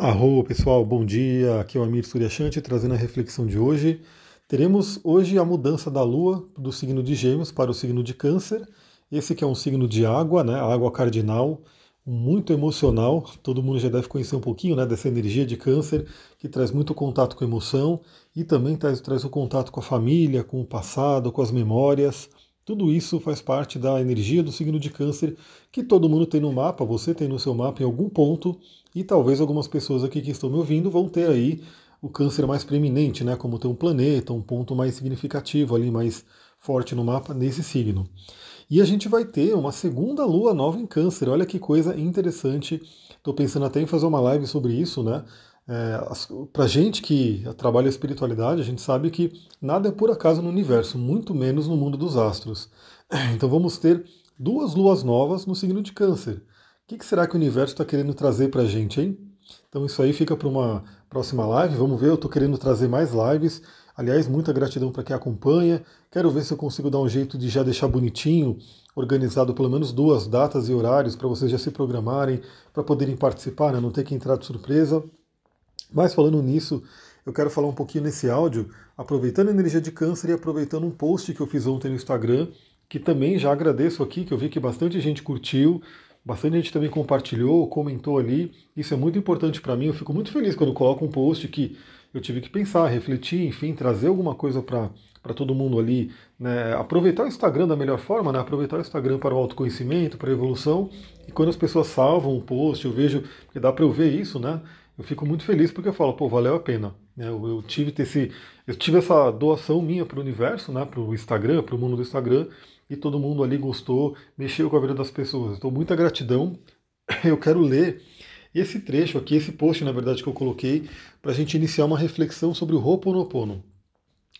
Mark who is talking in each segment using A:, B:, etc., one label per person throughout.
A: Arro, pessoal, bom dia. Aqui é o Amir Suryashanti trazendo a reflexão de hoje. Teremos hoje a mudança da Lua do signo de Gêmeos para o signo de Câncer. Esse que é um signo de água, né? A água cardinal, muito emocional. Todo mundo já deve conhecer um pouquinho, né? Dessa energia de Câncer que traz muito contato com emoção e também traz, traz o contato com a família, com o passado, com as memórias. Tudo isso faz parte da energia do signo de Câncer que todo mundo tem no mapa. Você tem no seu mapa em algum ponto e talvez algumas pessoas aqui que estão me ouvindo vão ter aí o câncer mais preeminente, né? Como ter um planeta, um ponto mais significativo ali, mais forte no mapa nesse signo. E a gente vai ter uma segunda lua nova em câncer. Olha que coisa interessante. Estou pensando até em fazer uma live sobre isso, né? É, Para gente que trabalha a espiritualidade, a gente sabe que nada é por acaso no universo, muito menos no mundo dos astros. Então vamos ter duas luas novas no signo de câncer. O que, será que o universo está querendo trazer para a gente, hein? Então isso aí fica para uma próxima live. Vamos ver, eu estou querendo trazer mais lives. Aliás, muita gratidão para quem acompanha. Quero ver se eu consigo dar um jeito de já deixar bonitinho, organizado pelo menos duas datas e horários para vocês já se programarem, para poderem participar, né? não ter que entrar de surpresa. Mas falando nisso, eu quero falar um pouquinho nesse áudio, aproveitando a energia de câncer e aproveitando um post que eu fiz ontem no Instagram, que também já agradeço aqui, que eu vi que bastante gente curtiu. Bastante gente também compartilhou, comentou ali. Isso é muito importante para mim. Eu fico muito feliz quando coloco um post que eu tive que pensar, refletir, enfim, trazer alguma coisa para todo mundo ali. Né? Aproveitar o Instagram da melhor forma, né? aproveitar o Instagram para o autoconhecimento, para a evolução. E quando as pessoas salvam um post, eu vejo, que dá para eu ver isso, né? Eu fico muito feliz porque eu falo, pô, valeu a pena. Né? Eu, eu tive esse, eu tive essa doação minha para o universo, né? para o Instagram, para o mundo do Instagram e todo mundo ali gostou, mexeu com a vida das pessoas. Então, muita gratidão. Eu quero ler esse trecho aqui, esse post, na verdade, que eu coloquei, para a gente iniciar uma reflexão sobre o Ho'oponopono.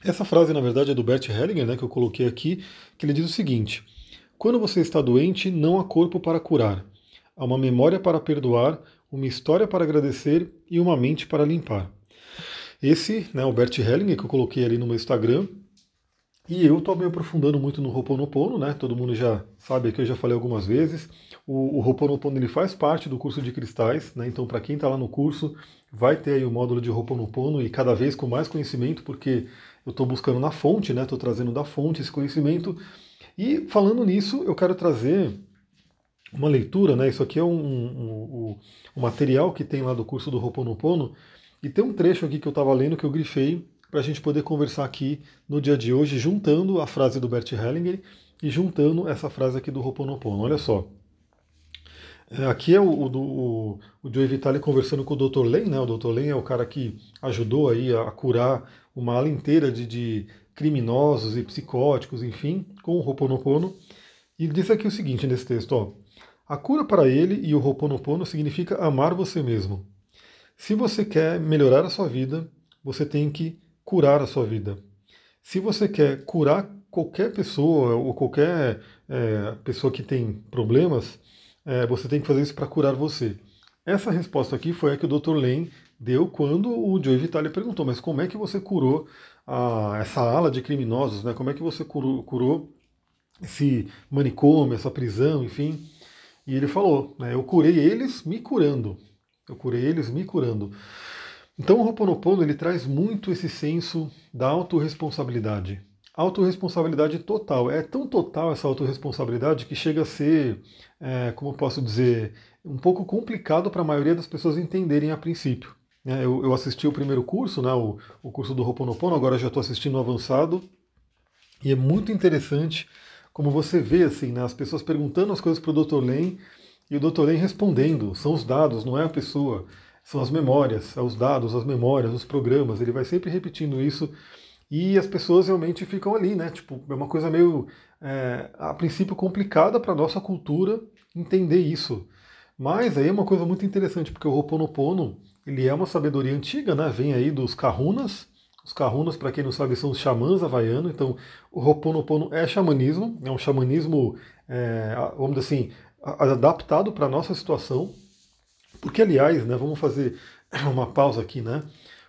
A: Essa frase, na verdade, é do Bert Hellinger, né, que eu coloquei aqui, que ele diz o seguinte: Quando você está doente, não há corpo para curar. Há uma memória para perdoar, uma história para agradecer e uma mente para limpar. Esse, né, o Bert Hellinger, que eu coloquei ali no meu Instagram, e eu estou me aprofundando muito no Ho'oponopono, né? Todo mundo já sabe que eu já falei algumas vezes. O, o Ho'oponopono ele faz parte do curso de cristais, né? Então para quem está lá no curso, vai ter aí o módulo de Ho'oponopono e cada vez com mais conhecimento, porque eu estou buscando na fonte, né? Estou trazendo da fonte esse conhecimento. E falando nisso, eu quero trazer uma leitura, né? Isso aqui é um, um, um, um material que tem lá do curso do Ho'oponopono. E tem um trecho aqui que eu estava lendo que eu grifei para a gente poder conversar aqui no dia de hoje, juntando a frase do Bert Hellinger e juntando essa frase aqui do Ho'oponopono. Olha só. É, aqui é o, o, o, o Joe Vitale conversando com o Dr. Len, né? O Dr. Len é o cara que ajudou aí a curar uma ala inteira de, de criminosos e psicóticos, enfim, com o Ho'oponopono. E diz aqui o seguinte nesse texto, ó. A cura para ele e o Ho'oponopono significa amar você mesmo. Se você quer melhorar a sua vida, você tem que curar a sua vida. Se você quer curar qualquer pessoa ou qualquer é, pessoa que tem problemas, é, você tem que fazer isso para curar você. Essa resposta aqui foi a que o Dr. Len deu quando o Joe Vitale perguntou, mas como é que você curou a, essa ala de criminosos, né? Como é que você curou, curou esse manicômio, essa prisão, enfim? E ele falou, né, eu curei eles me curando. Eu curei eles me curando. Então o Ho'oponopono ele traz muito esse senso da autorresponsabilidade. Autorresponsabilidade total. É tão total essa autorresponsabilidade que chega a ser, é, como eu posso dizer, um pouco complicado para a maioria das pessoas entenderem a princípio. É, eu, eu, assisti o primeiro curso, né, o, o curso do Ho'oponopono, agora já estou assistindo o avançado, e é muito interessante como você vê assim, né, as pessoas perguntando as coisas para o Dr. Len e o Dr. Len respondendo. São os dados, não é a pessoa são as memórias, os dados, as memórias, os programas. Ele vai sempre repetindo isso e as pessoas realmente ficam ali, né? Tipo, é uma coisa meio, é, a princípio, complicada para a nossa cultura entender isso. Mas aí é uma coisa muito interessante, porque o Ho'oponopono, ele é uma sabedoria antiga, né? Vem aí dos Kahunas. Os Kahunas, para quem não sabe, são os xamãs havaianos. Então, o Ho'oponopono é xamanismo, é um xamanismo, é, vamos dizer assim, adaptado para a nossa situação. Porque, aliás, né, vamos fazer uma pausa aqui, né?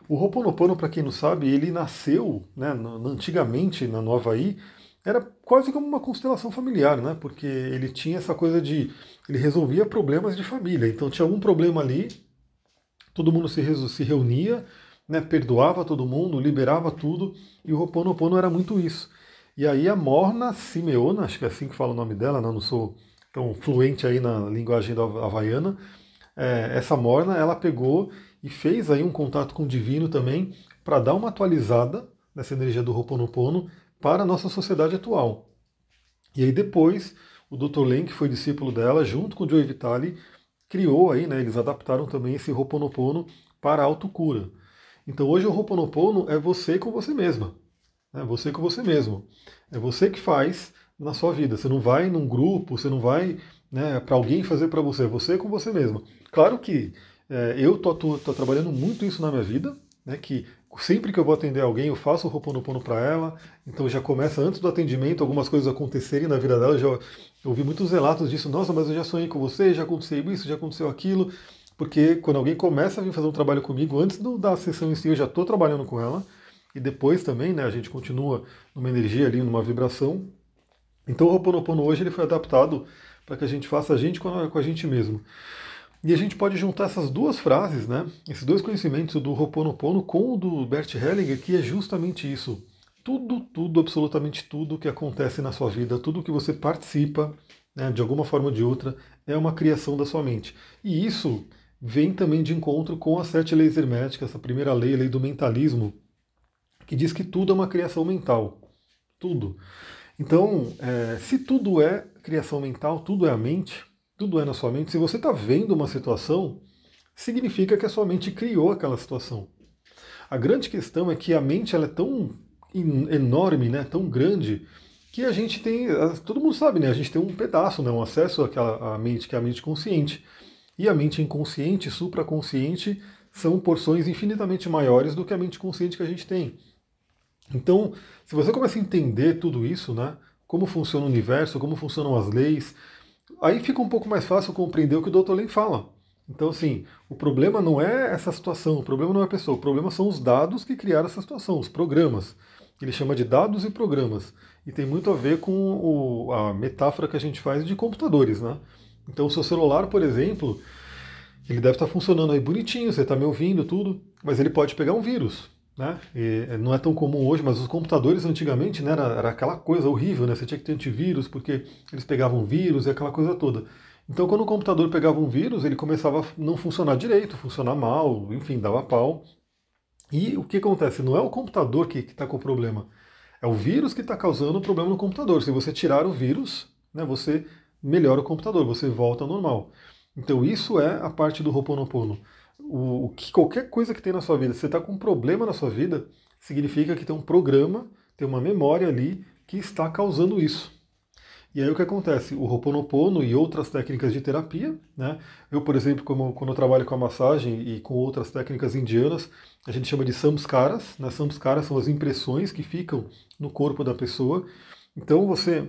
A: O Ho'oponopono, para quem não sabe, ele nasceu, né, antigamente na Nova Havaí, era quase como uma constelação familiar, né? Porque ele tinha essa coisa de. Ele resolvia problemas de família. Então tinha algum problema ali, todo mundo se, se reunia, né, perdoava todo mundo, liberava tudo, e o Ho'oponopono era muito isso. E aí a Morna Simeona, acho que é assim que fala o nome dela, não, não sou tão fluente aí na linguagem da havaiana, é, essa Morna, ela pegou e fez aí um contato com o divino também, para dar uma atualizada nessa energia do Ho'oponopono para a nossa sociedade atual. E aí depois, o Dr. Len, que foi discípulo dela, junto com o Joe Vitale, criou aí, né, eles adaptaram também esse Ho'oponopono para a autocura. Então hoje o Ho'oponopono é você com você mesma. É você com você mesmo. É você que faz na sua vida. Você não vai num grupo, você não vai né, para alguém fazer para você. É você com você mesmo. Claro que é, eu tô, tô, tô, trabalhando muito isso na minha vida, né, que sempre que eu vou atender alguém, eu faço o Ho'oponopono para ela. Então já começa antes do atendimento, algumas coisas acontecerem na vida dela. Eu já ouvi muitos relatos disso. Nossa, mas eu já sonhei com você, já aconteceu isso, já aconteceu aquilo porque quando alguém começa a vir fazer um trabalho comigo, antes do, da sessão em si, eu já estou trabalhando com ela, e depois também, né, a gente continua numa energia ali, numa vibração. Então o Ho'oponopono hoje ele foi adaptado para que a gente faça a gente com a, com a gente mesmo. E a gente pode juntar essas duas frases, né, esses dois conhecimentos do Ho'oponopono com o do Bert Hellinger, que é justamente isso. Tudo, tudo, absolutamente tudo que acontece na sua vida, tudo que você participa, né, de alguma forma ou de outra, é uma criação da sua mente. E isso vem também de encontro com as sete leis herméticas, essa primeira lei, a lei do mentalismo, que diz que tudo é uma criação mental. Tudo. Então, é, se tudo é criação mental, tudo é a mente, tudo é na sua mente, se você está vendo uma situação, significa que a sua mente criou aquela situação. A grande questão é que a mente ela é tão enorme, né, tão grande, que a gente tem, todo mundo sabe, né, a gente tem um pedaço, né, um acesso àquela à mente, que é a mente consciente. E a mente inconsciente, supraconsciente, são porções infinitamente maiores do que a mente consciente que a gente tem. Então, se você começa a entender tudo isso, né, como funciona o universo, como funcionam as leis, aí fica um pouco mais fácil compreender o que o Dr. Len fala. Então, assim, o problema não é essa situação, o problema não é a pessoa, o problema são os dados que criaram essa situação, os programas. Ele chama de dados e programas. E tem muito a ver com o, a metáfora que a gente faz de computadores, né? Então o seu celular, por exemplo, ele deve estar funcionando aí bonitinho, você está me ouvindo, tudo, mas ele pode pegar um vírus. Né? E é, não é tão comum hoje, mas os computadores antigamente né, era, era aquela coisa horrível, né? Você tinha que ter antivírus porque eles pegavam vírus e aquela coisa toda. Então, quando o computador pegava um vírus, ele começava a não funcionar direito, funcionar mal, enfim, dava pau. E o que acontece? Não é o computador que está com o problema, é o vírus que está causando o problema no computador. Se você tirar o vírus, né, você melhora o computador, você volta ao normal. Então isso é a parte do Ho'oponopono. O, o que qualquer coisa que tem na sua vida, se você está com um problema na sua vida, significa que tem um programa, tem uma memória ali que está causando isso. E aí o que acontece? O Ho'oponopono e outras técnicas de terapia, né? Eu, por exemplo, como, quando eu trabalho com a massagem e com outras técnicas indianas, a gente chama de samskaras. Né? Samskaras são as impressões que ficam no corpo da pessoa. Então você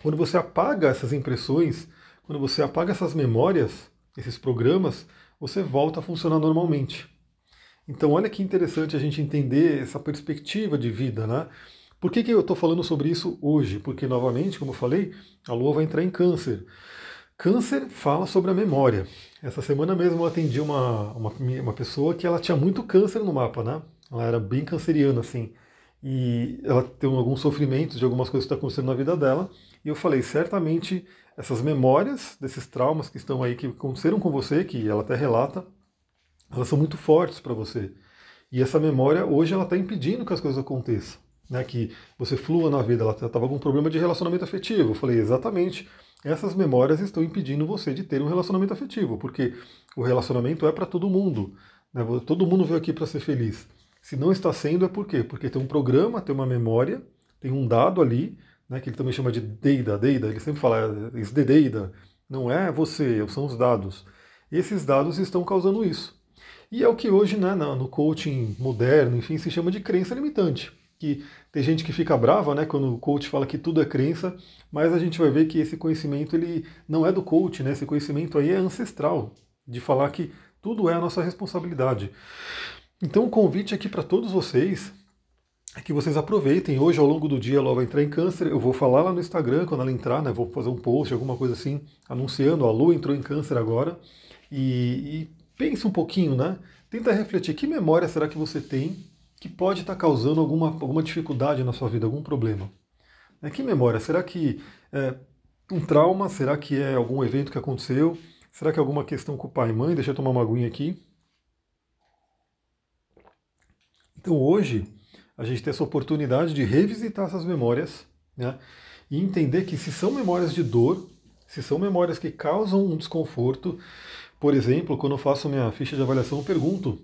A: quando você apaga essas impressões, quando você apaga essas memórias, esses programas, você volta a funcionar normalmente. Então, olha que interessante a gente entender essa perspectiva de vida, né? Por que, que eu estou falando sobre isso hoje? Porque, novamente, como eu falei, a Lua vai entrar em câncer. Câncer fala sobre a memória. Essa semana mesmo eu atendi uma, uma, uma pessoa que ela tinha muito câncer no mapa, né? Ela era bem canceriana, assim. E ela tem alguns sofrimentos de algumas coisas que estão acontecendo na vida dela. E eu falei, certamente essas memórias desses traumas que estão aí, que aconteceram com você, que ela até relata, elas são muito fortes para você. E essa memória, hoje, ela está impedindo que as coisas aconteçam. Né, que você flua na vida, ela estava com um problema de relacionamento afetivo. Eu falei, exatamente, essas memórias estão impedindo você de ter um relacionamento afetivo, porque o relacionamento é para todo mundo. Né, todo mundo veio aqui para ser feliz. Se não está sendo, é por quê? Porque tem um programa, tem uma memória, tem um dado ali né, que ele também chama de data, data, ele sempre fala, is the data, não é você, são os dados. E esses dados estão causando isso. E é o que hoje, né, no coaching moderno, enfim, se chama de crença limitante. Que tem gente que fica brava, né, quando o coach fala que tudo é crença, mas a gente vai ver que esse conhecimento ele não é do coach, né? Esse conhecimento aí é ancestral, de falar que tudo é a nossa responsabilidade. Então o convite aqui para todos vocês é que vocês aproveitem. Hoje, ao longo do dia, ela vai entrar em câncer. Eu vou falar lá no Instagram quando ela entrar, né? Vou fazer um post, alguma coisa assim, anunciando. A Lua entrou em câncer agora. E, e pense um pouquinho, né? Tenta refletir que memória será que você tem que pode estar causando alguma, alguma dificuldade na sua vida, algum problema. É, que memória? Será que é um trauma? Será que é algum evento que aconteceu? Será que é alguma questão com o pai e mãe? Deixa eu tomar uma aguinha aqui. Então hoje a gente tem essa oportunidade de revisitar essas memórias né, e entender que se são memórias de dor, se são memórias que causam um desconforto, por exemplo, quando eu faço minha ficha de avaliação, eu pergunto,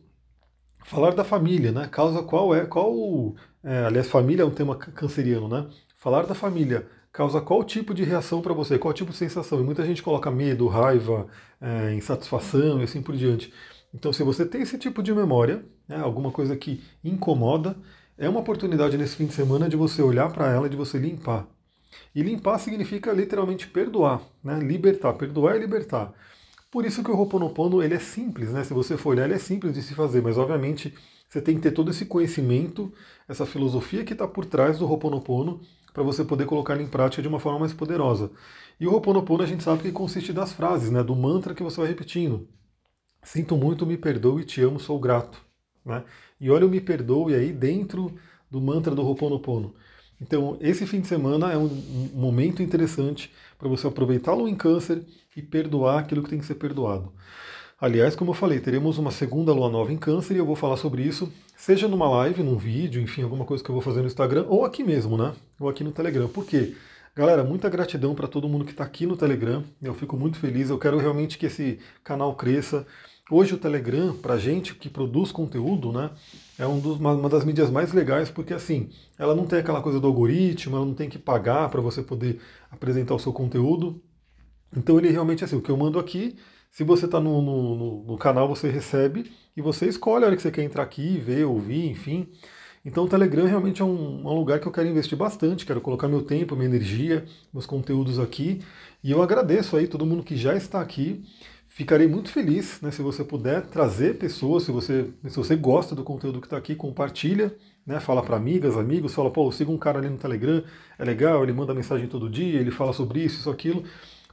A: falar da família, né? Causa qual é, qual, é, aliás, família é um tema canceriano, né? Falar da família causa qual tipo de reação para você, qual tipo de sensação. E muita gente coloca medo, raiva, é, insatisfação e assim por diante. Então, se você tem esse tipo de memória, né, alguma coisa que incomoda, é uma oportunidade nesse fim de semana de você olhar para ela e de você limpar. E limpar significa literalmente perdoar, né? libertar. Perdoar e libertar. Por isso que o Ho'oponopono ele é simples, né? Se você for olhar, ele é simples de se fazer, mas obviamente você tem que ter todo esse conhecimento, essa filosofia que está por trás do Ho'oponopono para você poder colocar ele em prática de uma forma mais poderosa. E o Ho'oponopono a gente sabe que consiste das frases, né? Do mantra que você vai repetindo. Sinto muito, me perdoe, te amo, sou grato. Né? E olha o me perdoe aí dentro do mantra do Ho'oponopono. Então, esse fim de semana é um, momento interessante para você aproveitá-lo em câncer e perdoar aquilo que tem que ser perdoado. Aliás, como eu falei, teremos uma segunda lua nova em câncer e eu vou falar sobre isso, seja numa live, num vídeo, enfim, alguma coisa que eu vou fazer no Instagram, ou aqui mesmo, né? Ou aqui no Telegram. Por quê? Galera, muita gratidão para todo mundo que está aqui no Telegram. Eu fico muito feliz. Eu quero realmente que esse canal cresça. Hoje o Telegram, para gente que produz conteúdo, né, é um dos, uma, das mídias mais legais, porque assim, ela não tem aquela coisa do algoritmo, ela não tem que pagar para você poder apresentar o seu conteúdo. Então ele realmente assim, o que eu mando aqui, se você está no, no, no, canal, você recebe e você escolhe a hora que você quer entrar aqui, ver, ouvir, enfim. Então o Telegram realmente é um, um lugar que eu quero investir bastante, quero colocar meu tempo, minha energia, meus conteúdos aqui. E eu agradeço aí todo mundo que já está aqui. Ficarei muito feliz né, se você puder trazer pessoas, se você, se você gosta do conteúdo que está aqui, compartilha, né, fala para amigas, amigos, fala, pô, siga um cara ali no Telegram, é legal, ele manda mensagem todo dia, ele fala sobre isso, isso, aquilo,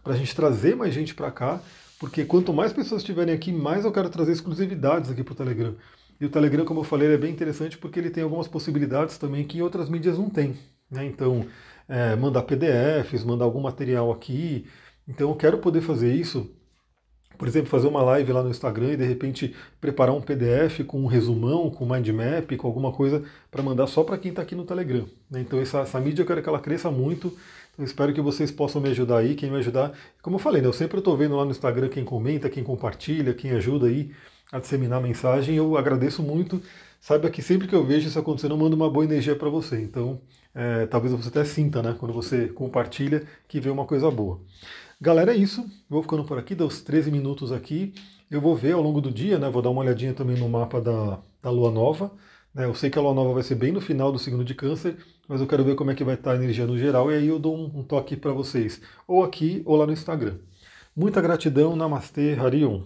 A: para a gente trazer mais gente para cá, porque quanto mais pessoas estiverem aqui, mais eu quero trazer exclusividades aqui para o Telegram. E o Telegram, como eu falei, é bem interessante porque ele tem algumas possibilidades também que outras mídias não têm. Né? Então, é, mandar PDFs, mandar algum material aqui. Então, eu quero poder fazer isso por exemplo, fazer uma live lá no Instagram e de repente preparar um PDF com um resumão, com mind map, com alguma coisa para mandar só para quem está aqui no Telegram. Né? Então essa, essa mídia eu quero que ela cresça muito. Então espero que vocês possam me ajudar aí, quem me ajudar. Como eu falei, né, eu sempre estou vendo lá no Instagram quem comenta, quem compartilha, quem ajuda aí a disseminar a mensagem. Eu agradeço muito. Saiba que sempre que eu vejo isso acontecendo, eu mando uma boa energia para você. Então, é, talvez você até sinta, né, quando você compartilha, que vê uma coisa boa. Galera, é isso. Vou ficando por aqui, dá uns 13 minutos aqui. Eu vou ver ao longo do dia, né? Vou dar uma olhadinha também no mapa da, da Lua Nova. Né? Eu sei que a Lua Nova vai ser bem no final do signo de câncer, mas eu quero ver como é que vai estar a energia no geral e aí eu dou um, um toque para vocês, ou aqui ou lá no Instagram. Muita gratidão, Namastê, Harion.